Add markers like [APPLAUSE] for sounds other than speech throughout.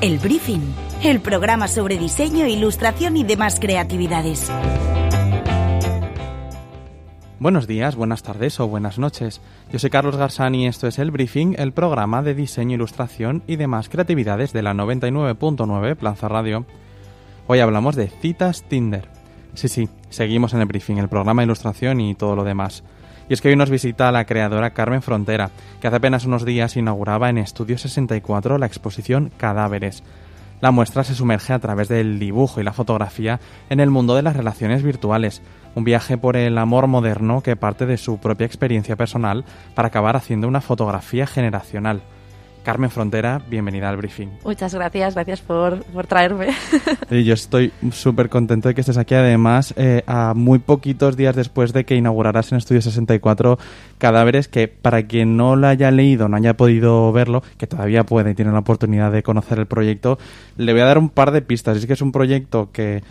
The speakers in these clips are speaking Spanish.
El Briefing, el programa sobre diseño, ilustración y demás creatividades. Buenos días, buenas tardes o buenas noches. Yo soy Carlos Garzani y esto es El Briefing, el programa de diseño, ilustración y demás creatividades de la 99.9 Plaza Radio. Hoy hablamos de citas Tinder. Sí, sí, seguimos en el Briefing, el programa de ilustración y todo lo demás. Y es que hoy nos visita la creadora Carmen Frontera, que hace apenas unos días inauguraba en Estudio 64 la exposición Cadáveres. La muestra se sumerge a través del dibujo y la fotografía en el mundo de las relaciones virtuales, un viaje por el amor moderno que parte de su propia experiencia personal para acabar haciendo una fotografía generacional. Carmen Frontera, bienvenida al briefing. Muchas gracias, gracias por, por traerme. [LAUGHS] Y yo estoy súper contento de que estés aquí, además, eh, a muy poquitos días después de que inauguraras en Estudio 64 Cadáveres, que para quien no lo haya leído, no haya podido verlo, que todavía puede y tiene la oportunidad de conocer el proyecto, le voy a dar un par de pistas. Es que es un proyecto que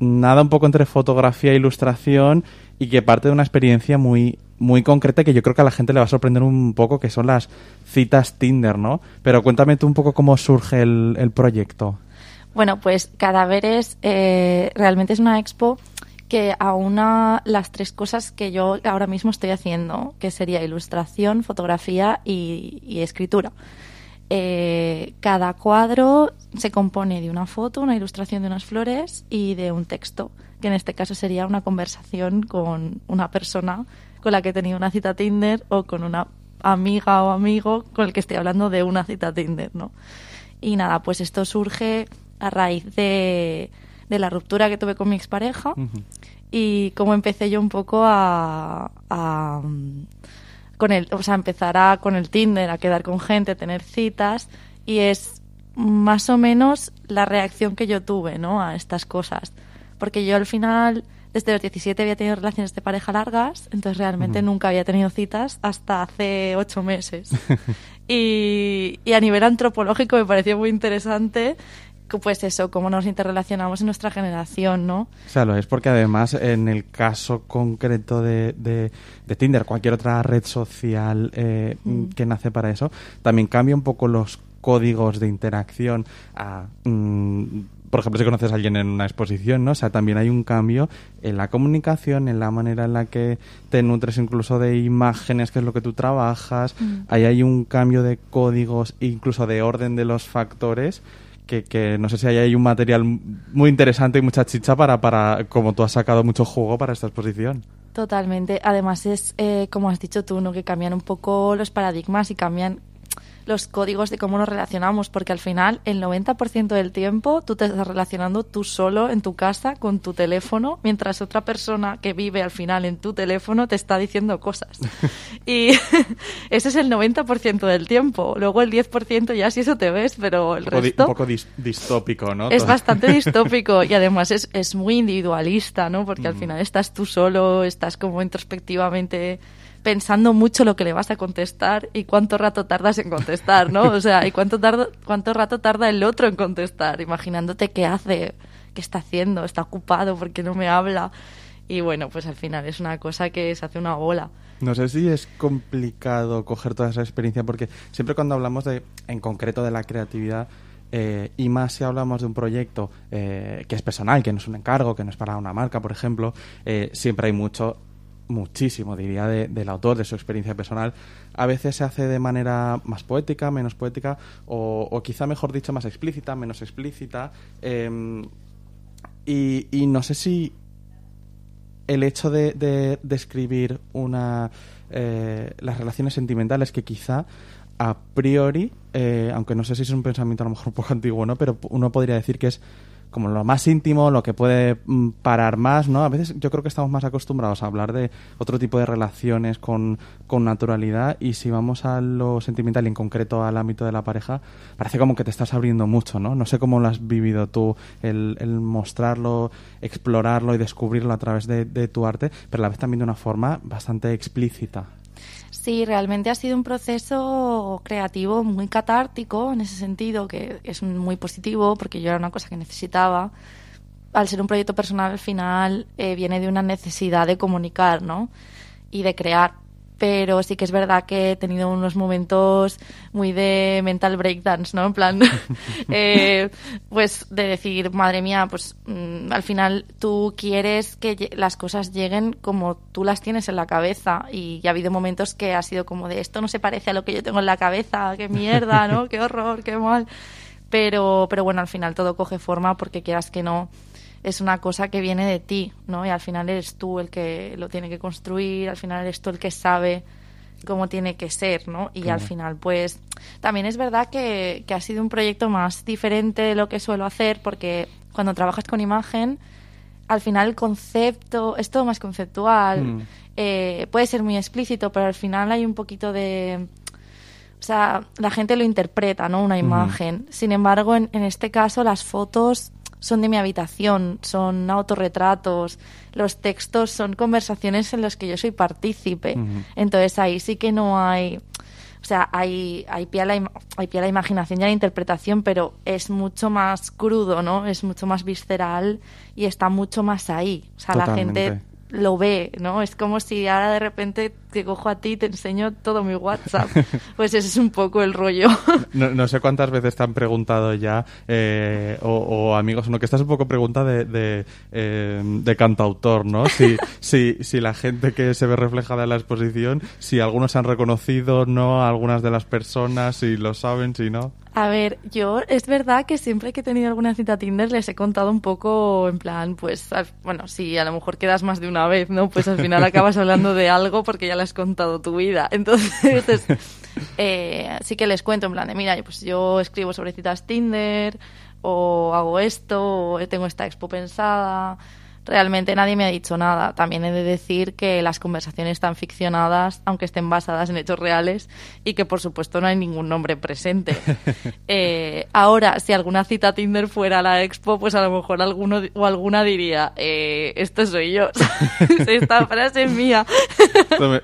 nada un poco entre fotografía e ilustración y que parte de una experiencia muy muy concreta que yo creo que a la gente le va a sorprender un poco, que son las citas Tinder, ¿no? Pero cuéntame tú un poco cómo surge el, proyecto. Bueno, pues Cadáveres eh, realmente es una expo que aúna las tres cosas que yo ahora mismo estoy haciendo, que sería ilustración, fotografía y, escritura. Eh, cada cuadro se compone de una foto, una ilustración de unas flores y de un texto, que en este caso sería una conversación con una persona con la que he tenido una cita Tinder o con una amiga o amigo con el que estoy hablando de una cita Tinder, ¿no? Y nada, pues esto surge a raíz de, la ruptura que tuve con mi expareja y cómo empecé yo un poco a, con el, o sea, empezar a, con el Tinder, a quedar con gente, a tener citas y es más o menos la reacción que yo tuve, ¿no? A estas cosas. Porque yo al final desde los 17 había tenido relaciones de pareja largas, entonces realmente nunca había tenido citas hasta hace ocho meses. [LAUGHS] y, a nivel antropológico me pareció muy interesante pues eso, cómo nos interrelacionamos en nuestra generación, ¿no? Claro, es porque además en el caso concreto de, de, Tinder, cualquier otra red social eh, mm. que nace para eso, también cambia un poco los códigos de interacción a... Mm, por ejemplo, si conoces a alguien en una exposición, ¿no? O sea, también hay un cambio en la comunicación, en la manera en la que te nutres incluso de imágenes, que es lo que tú trabajas. Mm. Ahí hay un cambio de códigos, incluso de orden de los factores. Que, que, no sé si ahí hay un material muy interesante y mucha chicha para, para como tú has sacado mucho juego para esta exposición. Totalmente. Además es, eh, como has dicho tú, ¿no? que cambian un poco los paradigmas y cambian los códigos de cómo nos relacionamos, porque al final el 90% del tiempo tú te estás relacionando tú solo en tu casa con tu teléfono, mientras otra persona que vive al final en tu teléfono te está diciendo cosas. [LAUGHS] y [LAUGHS] ese es el 90% del tiempo. Luego el 10% ya si eso te ves, pero el resto... Un poco distópico, ¿no? Es bastante [LAUGHS] distópico y además es, es muy individualista, ¿no? Porque al mm. final estás tú solo, estás como introspectivamente pensando mucho lo que le vas a contestar y cuánto rato tardas en contestar, ¿no? O sea, y cuánto, tarda, cuánto rato tarda el otro en contestar, imaginándote qué hace, qué está haciendo, está ocupado, porque no me habla. Y bueno, pues al final es una cosa que se hace una bola. No sé si es complicado coger toda esa experiencia, porque siempre cuando hablamos de, en concreto de la creatividad, eh, y más si hablamos de un proyecto eh, que es personal, que no es un encargo, que no es para una marca, por ejemplo, eh, siempre hay mucho muchísimo, diría, del autor, de su experiencia personal. A veces se hace de manera más poética, menos poética, o, quizá, mejor dicho, más explícita, menos explícita. Em, y, no sé si el hecho de, describir una, eh, las relaciones sentimentales que quizá a priori, eh, aunque no sé si es un pensamiento a lo mejor un poco [LAUGHS] antiguo, ¿no? pero uno podría decir que es como lo más íntimo, lo que puede mm, parar más, ¿no? A veces yo creo que estamos más acostumbrados a hablar de otro tipo de relaciones con, con naturalidad y si vamos a lo sentimental y en concreto al ámbito de la pareja, parece como que te estás abriendo mucho, ¿no? No sé cómo lo has vivido tú, el, el mostrarlo, explorarlo y descubrirlo a través de, de tu arte, pero a la vez también de una forma bastante explícita. Sí, realmente ha sido un proceso creativo muy catártico en ese sentido, que es muy positivo porque yo era una cosa que necesitaba. Al ser un proyecto personal, al final eh, viene de una necesidad de comunicar, ¿no? Y de crear. Pero sí que es verdad que he tenido unos momentos muy de mental breakdance, ¿no? En plan, [LAUGHS] eh, pues de decir, madre mía, pues mm, al final tú quieres que las cosas lleguen como tú las tienes en la cabeza y ha habido momentos que ha sido como de esto no se parece a lo que yo tengo en la cabeza, qué mierda, ¿no? Qué horror, qué mal. Pero, pero bueno, al final todo coge forma porque quieras que no es una cosa que viene de ti, ¿no? Y al final eres tú el que lo tiene que construir, al final eres tú el que sabe cómo tiene que ser, ¿no? Y al final, pues, también es verdad que, ha sido un proyecto más diferente de lo que suelo hacer, porque cuando trabajas con imagen, al final el concepto es todo más conceptual, mm. eh, puede ser muy explícito, pero al final hay un poquito de... O sea, la gente lo interpreta, ¿no? Una imagen. Sin embargo, en, en este caso, las fotos son de mi habitación, son autorretratos, los textos son conversaciones en las que yo soy partícipe. Entonces ahí sí que no hay, o sea, hay, hay, pie a la, hay pie a la imaginación y a la interpretación, pero es mucho más crudo, ¿no? Es mucho más visceral y está mucho más ahí. O sea, la gente lo ve, ¿no? Es como si ahora de repente te cojo a ti y te enseño todo mi WhatsApp. [LAUGHS] Pues ese es un poco el rollo. [LAUGHS] No, sé cuántas veces te han preguntado ya, eh, o, amigos, no, que estás un poco pregunta de, de, eh, de cantautor, ¿no? Si, [LAUGHS] si, si la gente que se ve reflejada en la exposición, si algunos han reconocido, ¿no? Algunas de las personas, si lo saben, si no. A ver, yo es verdad que siempre que he tenido alguna cita Tinder les he contado un poco en plan, pues, bueno, si a lo mejor quedas más de una vez, ¿no? Pues al final [LAUGHS] acabas hablando de algo porque ya le has contado tu vida. [LAUGHS] Entonces, eh, sí que les cuento en plan de, mira, pues yo escribo sobre citas Tinder o hago esto o tengo esta expo pensada realmente nadie me ha dicho nada. También he de decir que las conversaciones están ficcionadas, aunque estén basadas en hechos reales, y que por supuesto no hay ningún nombre presente. [LAUGHS] Eh, ahora, si alguna cita Tinder fuera a la expo, pues a lo mejor alguno o alguna diría, eh, esto soy yo. [LAUGHS] Esta frase es mía.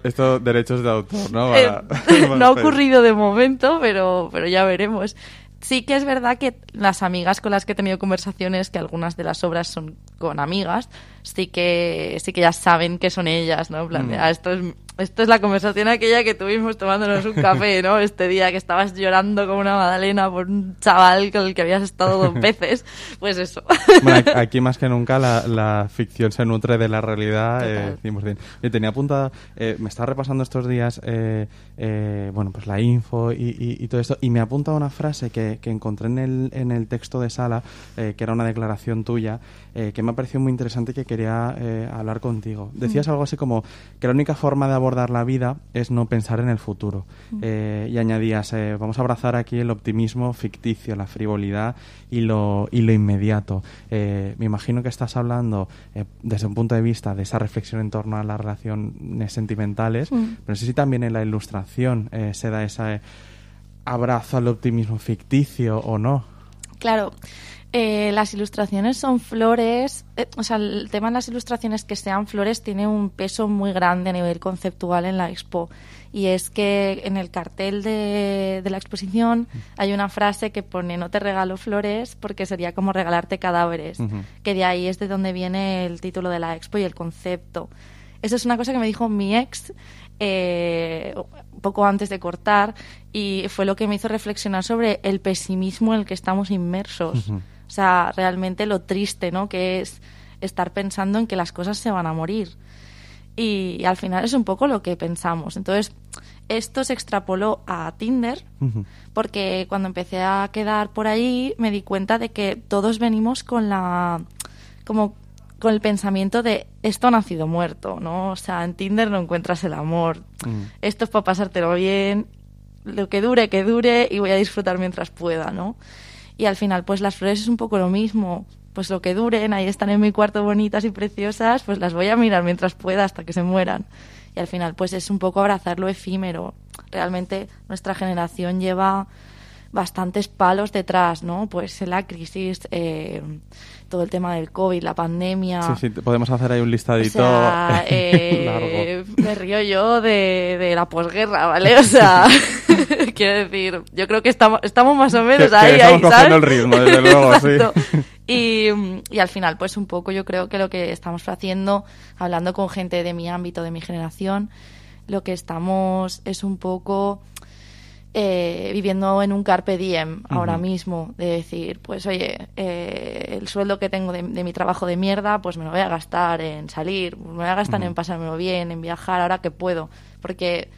esto, derechos de autor, ¿no? Eh, [LAUGHS] no ha ocurrido de momento, pero, pero ya veremos. Sí que es verdad que las amigas con las que he tenido conversaciones, que algunas de las obras son con amigas, sí que sí que ya saben que son ellas, ¿no? En plan, mm. ah, esto es esto es la conversación aquella que tuvimos tomándonos un café, ¿no? [LAUGHS] Este día que estabas llorando como una magdalena por un chaval con el que habías estado dos [LAUGHS] veces. Pues eso. Bueno, aquí [LAUGHS] más que nunca la, ficción se nutre de la realidad. Eh, bien. tenía apuntada, eh, me estaba repasando estos días, eh, eh, bueno, pues la info y, todo esto, y me ha apuntado una frase que, que encontré en el, en el texto de Sala, que era una declaración tuya, que me ha parecido muy interesante y que quería hablar contigo. Decías mm. algo así como que la única forma de abordar la vida es no pensar en el futuro. Mm. Eh, y añadías, eh, vamos a abrazar aquí el optimismo ficticio, la frivolidad y lo, y lo inmediato. Eh, me imagino que estás hablando desde un punto de vista de esa reflexión en torno a las relaciones sentimentales, mm. pero no sé si también en la ilustración se da ese abrazo al optimismo ficticio o no. Claro. Eh, las ilustraciones son flores, eh, o sea, el tema de las ilustraciones que sean flores tiene un peso muy grande a nivel conceptual en la expo. Y es que en el cartel de, la exposición hay una frase que pone no te regalo flores porque sería como regalarte cadáveres, que de ahí es de donde viene el título de la expo y el concepto. Eso es una cosa que me dijo mi ex eh, poco antes de cortar y fue lo que me hizo reflexionar sobre el pesimismo en el que estamos inmersos. O sea, realmente lo triste, ¿no? Que es estar pensando en que las cosas se van a morir. Y, al final es un poco lo que pensamos. Entonces, esto se extrapoló a Tinder, porque cuando empecé a quedar por allí me di cuenta de que todos venimos con la como con el pensamiento de esto ha nacido muerto, ¿no? O sea, en Tinder no encuentras el amor. Esto es para pasártelo bien, lo que dure, que dure y voy a disfrutar mientras pueda, ¿no? Y al final, pues las flores es un poco lo mismo. Pues lo que duren, ahí están en mi cuarto bonitas y preciosas, pues las voy a mirar mientras pueda hasta que se mueran. Y al final, pues es un poco abrazar lo efímero. Realmente nuestra generación lleva bastantes palos detrás, ¿no? Pues la crisis, eh, todo el tema del COVID, la pandemia. Sí, sí, podemos hacer ahí un listadito [LAUGHS] eh, Me río yo de, la posguerra, ¿vale? O sea, [LAUGHS] [LAUGHS] quiero decir, yo creo que estamos, estamos más o menos ahí. estamos cogiendo el ritmo, desde luego, sí. Y, y, al final, pues un poco yo creo que lo que estamos haciendo, hablando con gente de mi ámbito, de mi generación, lo que estamos es un poco eh, viviendo en un carpe diem ahora mismo, de decir, pues oye, eh, el sueldo que tengo de, mi trabajo de mierda, pues me lo voy a gastar en salir, me voy a gastar en pasármelo bien, en viajar, ahora que puedo, porque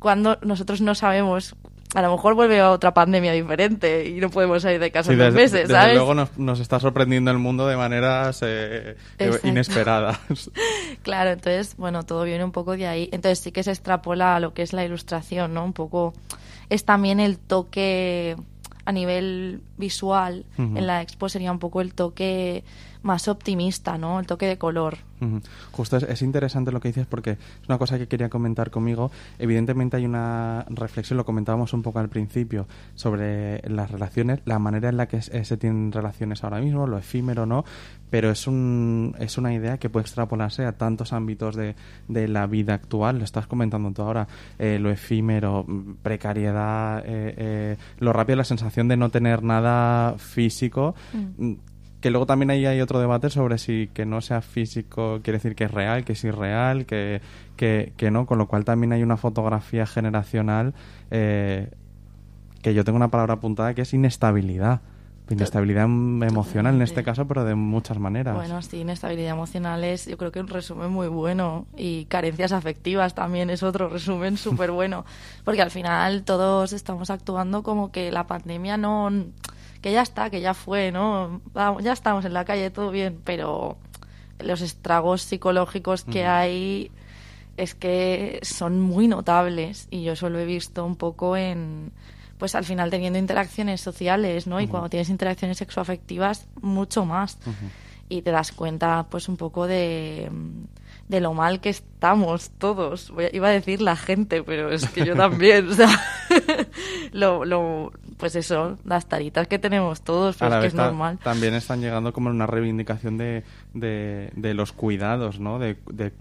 cuando nosotros no sabemos a lo mejor vuelve a otra pandemia diferente y no podemos salir de casa en dos meses, desde luego nos, está sorprendiendo el mundo de maneras eh, inesperadas. [LAUGHS] claro, entonces, bueno, todo viene un poco de ahí. Entonces sí que se extrapola a lo que es la ilustración, ¿no? Un poco es también el toque a nivel visual en la expo sería un poco el toque más optimista, ¿no? El toque de color. Justo es, interesante lo que dices porque es una cosa que quería comentar conmigo. Evidentemente hay una reflexión, lo comentábamos un poco al principio, sobre las relaciones, la manera en la que se tienen relaciones ahora mismo, lo efímero, ¿no? Pero es, un, es una idea que puede extrapolarse a tantos ámbitos de, de la vida actual. Lo estás comentando tú ahora, eh, lo efímero, precariedad, eh, eh, lo rápido, la sensación de no tener nada físico. Mm que luego también ahí hay otro debate sobre si que no sea físico quiere decir que es real, que es irreal, que, que, que no, con lo cual también hay una fotografía generacional eh, que yo tengo una palabra apuntada que es inestabilidad. Inestabilidad emocional en este caso, pero de muchas maneras. Bueno, sí, inestabilidad emocional es, yo creo que un resumen muy bueno. Y carencias afectivas también es otro resumen [LAUGHS] súper bueno. Porque al final todos estamos actuando como que la pandemia no que ya está, que ya fue, ¿no? ya estamos en la calle, todo bien, pero los estragos psicológicos que hay es que son muy notables y yo eso lo he visto un poco en pues al final teniendo interacciones sociales, ¿no? Y cuando tienes interacciones sexoafectivas, mucho más. Y te das cuenta, pues, un poco de, de lo mal que estamos todos. iba a decir la gente, pero es que yo también, o sea, [LAUGHS] lo, lo, pues eso, las taritas que tenemos todos, pues que es normal. También están llegando como una reivindicación de, de, los cuidados, ¿no? De,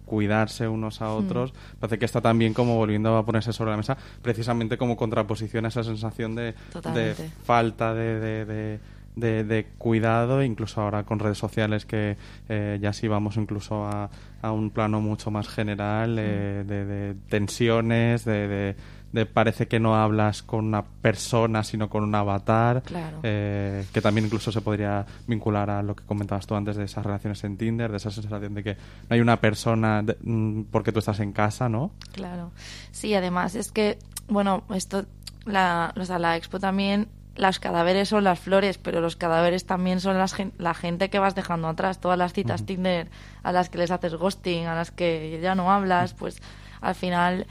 cuidarse unos a mm. otros. Parece que está también como volviendo a ponerse sobre la mesa, precisamente como contraposición a esa sensación de, de falta de, de, cuidado, incluso ahora con redes sociales que eh, ya sí vamos incluso a, a, un plano mucho más general eh, mm. de, tensiones, de, de parece que no hablas con una persona sino con un avatar eh, que también incluso se podría vincular a lo que comentabas tú antes de esas relaciones en Tinder de esa sensación de que no hay una persona mm, porque tú estás en casa no claro. Sí además es que bueno esto la, o sea, la expo también las cadáveres son las flores, pero los cadáveres también son las, la gente que vas dejando atrás. Todas las citas Tinder a las que les haces ghosting, a las que ya no hablas, pues al final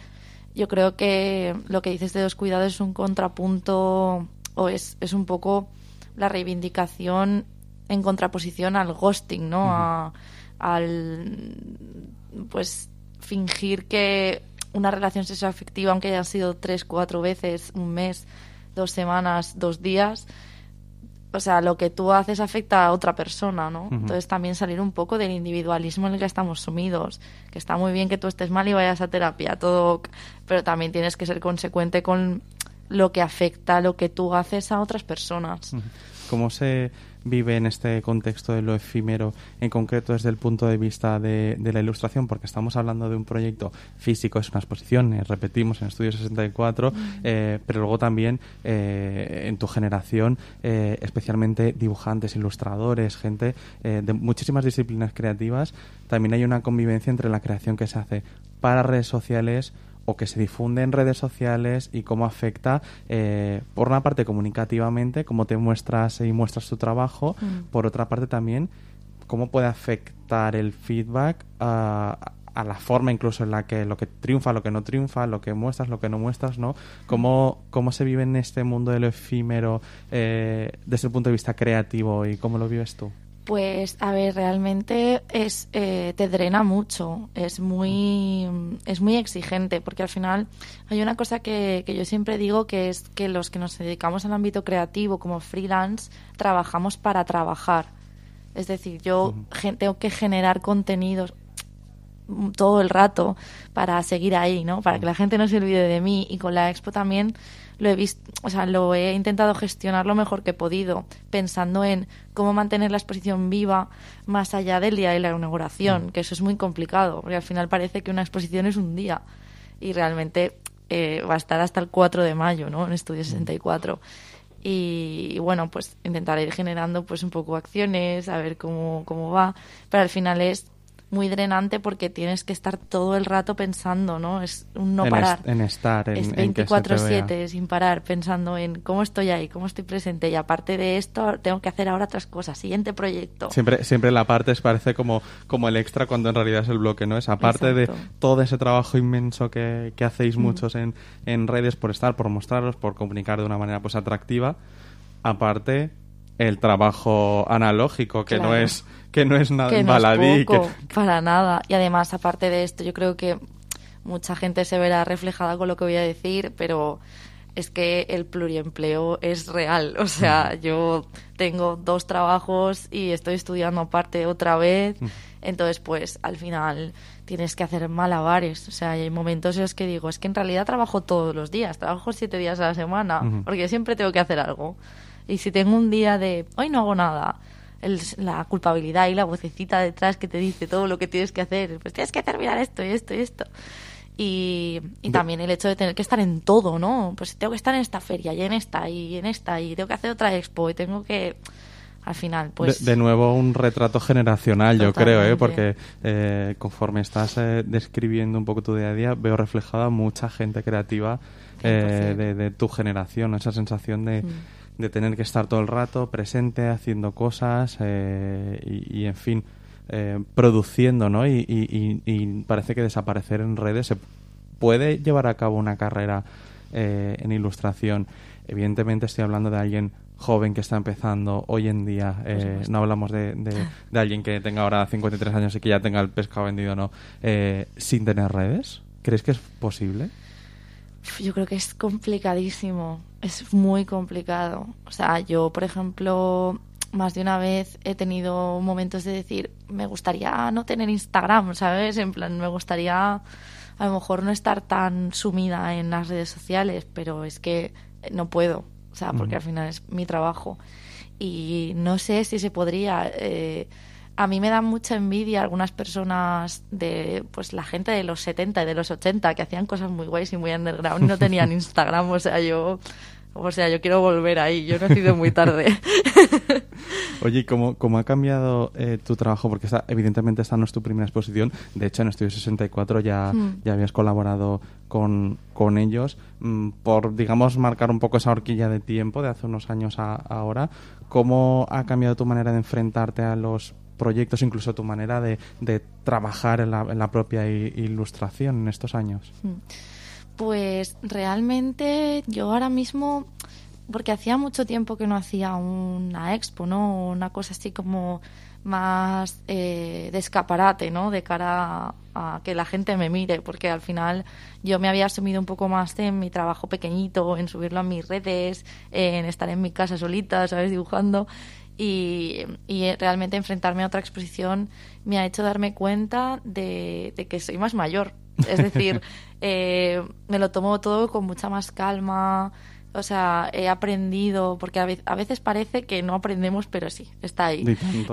yo creo que lo que dices de los cuidados es un contrapunto o es, es un poco la reivindicación en contraposición al ghosting, ¿no? al pues fingir que una relación sexoafectiva, aunque haya sido tres, cuatro veces, un mes, dos semanas, dos días, o sea, lo que tú haces afecta a otra persona, ¿no? Entonces también salir un poco del individualismo en el que estamos sumidos, que está muy bien que tú estés mal y vayas a terapia, todo, pero también tienes que ser consecuente con lo que afecta, lo que tú haces a otras personas. ¿Cómo se vive en este contexto de lo efímero, en concreto desde el punto de vista de, la ilustración, porque estamos hablando de un proyecto físico, es una exposición, eh, repetimos, en Estudio 64, eh, pero luego también eh, en tu generación, especialmente dibujantes, ilustradores, gente de muchísimas disciplinas creativas, también hay una convivencia entre la creación que se hace para redes sociales, o que se difunde en redes sociales y cómo afecta, eh, por una parte comunicativamente, cómo te muestras y muestras tu trabajo, mm. por otra parte también cómo puede afectar el feedback a, la forma incluso en la que lo que triunfa, lo que no triunfa, lo que muestras, lo que no muestras, ¿no? Cómo, cómo se vive en este mundo de lo efímero eh, desde el punto de vista creativo y cómo lo vives tú. Pues, a ver, realmente es, eh, te drena mucho, es muy, es muy exigente, porque al final hay una cosa que, que yo siempre digo que es que los que nos dedicamos al ámbito creativo como freelance trabajamos para trabajar. Es decir, yo tengo que generar contenidos todo el rato para seguir ahí, ¿no? Para que la gente no se olvide de mí y con la expo también lo he visto, o sea, lo he intentado gestionar lo mejor que he podido, pensando en cómo mantener la exposición viva más allá del día de la inauguración, mm. que eso es muy complicado, porque al final parece que una exposición es un día y realmente eh, va a estar hasta el 4 de mayo, ¿no? En Estudio 64. Y, y, bueno, pues intentaré ir generando pues un poco acciones, a ver cómo, cómo va, pero al final es muy drenante porque tienes que estar todo el rato pensando, ¿no? Es un no en parar. en estar, en, es 24/7 sin parar, pensando en cómo estoy ahí, cómo estoy presente y aparte de esto tengo que hacer ahora otras cosas, siguiente proyecto. Siempre siempre la parte es, parece como como el extra cuando en realidad es el bloque, ¿no? Es aparte de todo ese trabajo inmenso que, que hacéis mm. muchos en, en redes por estar, por mostraros, por comunicar de una manera pues atractiva, aparte el trabajo analógico que no es que no es nada baladí. Para nada. Y además, aparte de esto, yo creo que mucha gente se verá reflejada con lo que voy a decir, pero es que el pluriempleo es real. O sea, yo tengo dos trabajos y estoy estudiando aparte otra vez. Entonces, pues al final tienes que hacer malabares. O sea, hay momentos en los que digo, es que en realidad trabajo todos los días, trabajo siete días a la semana, porque siempre tengo que hacer algo. Y si tengo un día de, hoy no hago nada, la culpabilidad y la vocecita detrás que te dice todo lo que tienes que hacer. Pues tienes que terminar esto y esto y esto. Y, también el hecho de tener que estar en todo, ¿no? Pues tengo que estar en esta feria y en esta y en esta y tengo que hacer otra expo y tengo que al final pues de, nuevo un retrato generacional yo creo ¿eh? porque eh, conforme estás eh, describiendo un poco tu día a día veo reflejada mucha gente creativa eh, de, tu generación esa sensación de mm de tener que estar todo el rato presente, haciendo cosas eh, y, en fin, eh, produciendo, ¿no? Y, y, parece que desaparecer en redes se puede llevar a cabo una carrera eh, en ilustración. Evidentemente estoy hablando de alguien joven que está empezando hoy en día. no hablamos de, de, alguien que tenga ahora 53 años y que ya tenga el pescado vendido, ¿no? sin tener redes. ¿Crees que es posible? Yo creo que es complicadísimo, es muy complicado. O sea, yo, por ejemplo, más de una vez he tenido momentos de decir, me gustaría no tener Instagram, ¿sabes? En plan, me gustaría a lo mejor no estar tan sumida en las redes sociales, pero es que no puedo, o sea, porque al final es mi trabajo. Y no sé si se podría... Eh, a mí me da mucha envidia algunas personas de pues la gente de los 70 y de los 80 que hacían cosas muy guays y muy underground y no tenían [LAUGHS] Instagram, o sea, yo o sea, yo quiero volver ahí, yo he nacido muy tarde. [LAUGHS] Oye, ¿cómo, cómo ha cambiado eh, tu trabajo? Porque evidentemente esta no es tu primera exposición. De hecho, en Estudio 64 ya, hmm. ya habías colaborado con, con ellos. Mm, por, digamos, marcar un poco esa horquilla de tiempo de hace unos años a ahora, ¿cómo ha cambiado tu manera de enfrentarte a los proyectos, incluso tu manera de, de trabajar en la, en la, propia ilustración en estos años? Hmm. Pues realmente yo ahora mismo, porque hacía mucho tiempo que no hacía una expo, ¿no? Una cosa así como más eh, de escaparate, ¿no? De cara a, que la gente me mire, porque al final yo me había asumido un poco más en mi trabajo pequeñito, en subirlo a mis redes, en estar en mi casa solita, ¿sabes? Dibujando. Y, realmente enfrentarme a otra exposición me ha hecho darme cuenta de, que soy más mayor. Es decir, [LAUGHS] eh, me lo tomo todo con mucha más calma. O sea, he aprendido, porque a veces parece que no aprendemos, pero sí, está ahí.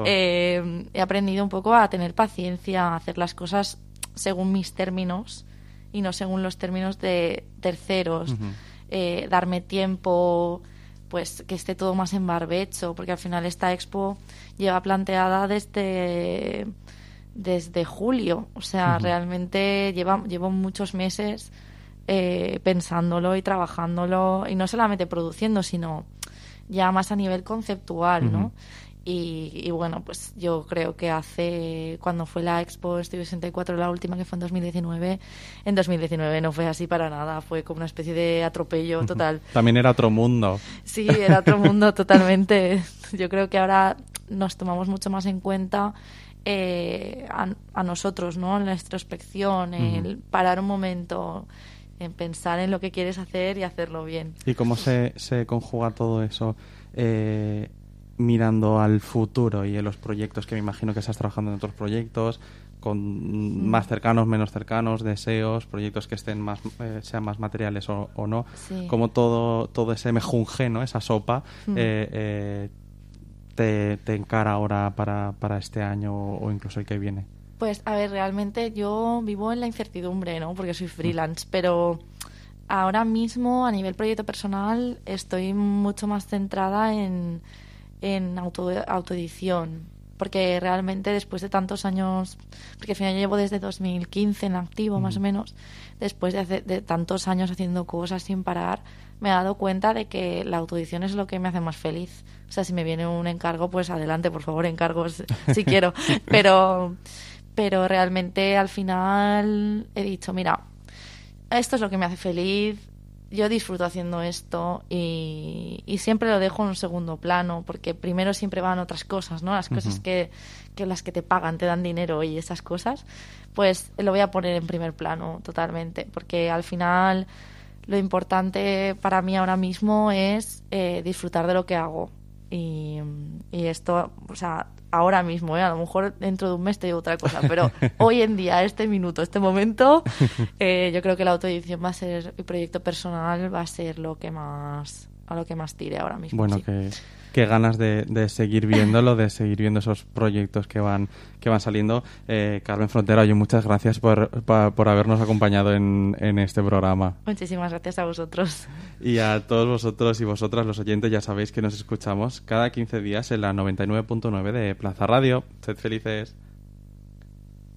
Eh, he aprendido un poco a tener paciencia, a hacer las cosas según mis términos y no según los términos de terceros. Eh, darme tiempo, pues que esté todo más en barbecho, porque al final esta expo lleva planteada desde desde julio, o sea, realmente lleva, llevo muchos meses eh, pensándolo y trabajándolo y no solamente produciendo, sino ya más a nivel conceptual, ¿no? Y, bueno, pues yo creo que hace, cuando fue la Expo Studio 64, la última que fue en 2019, en 2019 no fue así para nada, fue como una especie de atropello total. También era otro mundo. Sí, era otro [LAUGHS] mundo totalmente. Yo creo que ahora nos tomamos mucho más en cuenta eh, a, nosotros, ¿no? En la introspección, el parar un momento, en pensar en lo que quieres hacer y hacerlo bien. ¿Y cómo se, se conjuga todo eso? Eh, mirando al futuro y en los proyectos que me imagino que estás trabajando en otros proyectos con mm. más cercanos, menos cercanos, deseos, proyectos que estén más eh, sean más materiales o, no, como todo todo ese mejunje, ¿no? esa sopa mm. eh, eh, te, te, encara ahora para, para este año o incluso el que viene. Pues, a ver, realmente yo vivo en la incertidumbre, ¿no? Porque soy freelance, pero ahora mismo, a nivel proyecto personal, estoy mucho más centrada en, en auto, autoedición. Porque realmente después de tantos años, porque al final yo llevo desde 2015 en activo, más o menos, después de, hace- de tantos años haciendo cosas sin parar, me he dado cuenta de que la autoedición es lo que me hace más feliz. O sea, si me viene un encargo, pues adelante, por favor, encargos [LAUGHS] si quiero. [LAUGHS] Pero, pero realmente al final he dicho, mira, esto es lo que me hace feliz, yo disfruto haciendo esto y, y siempre lo dejo en un segundo plano porque primero siempre van otras cosas, ¿no? Las cosas que, que las que te pagan, te dan dinero y esas cosas, pues lo voy a poner en primer plano totalmente porque al final lo importante para mí ahora mismo es eh, disfrutar de lo que hago y, y esto, o sea, ahora mismo, ¿eh? a lo mejor dentro de un mes te digo otra cosa, pero [LAUGHS] hoy en día, este minuto, este momento, eh, yo creo que la autoedición va a ser, el proyecto personal va a ser lo que más, a lo que más tire ahora mismo. Bueno, sí. que, qué ganas de, de seguir viéndolo, de seguir viendo esos proyectos que van, que van saliendo. Eh, Carmen Frontera, oye, muchas gracias por, por habernos acompañado en, en este programa. Muchísimas gracias a vosotros. Y a todos vosotros y vosotras, los oyentes, ya sabéis que nos escuchamos cada 15 días en la 99.9 de Plaza Radio. Sed felices.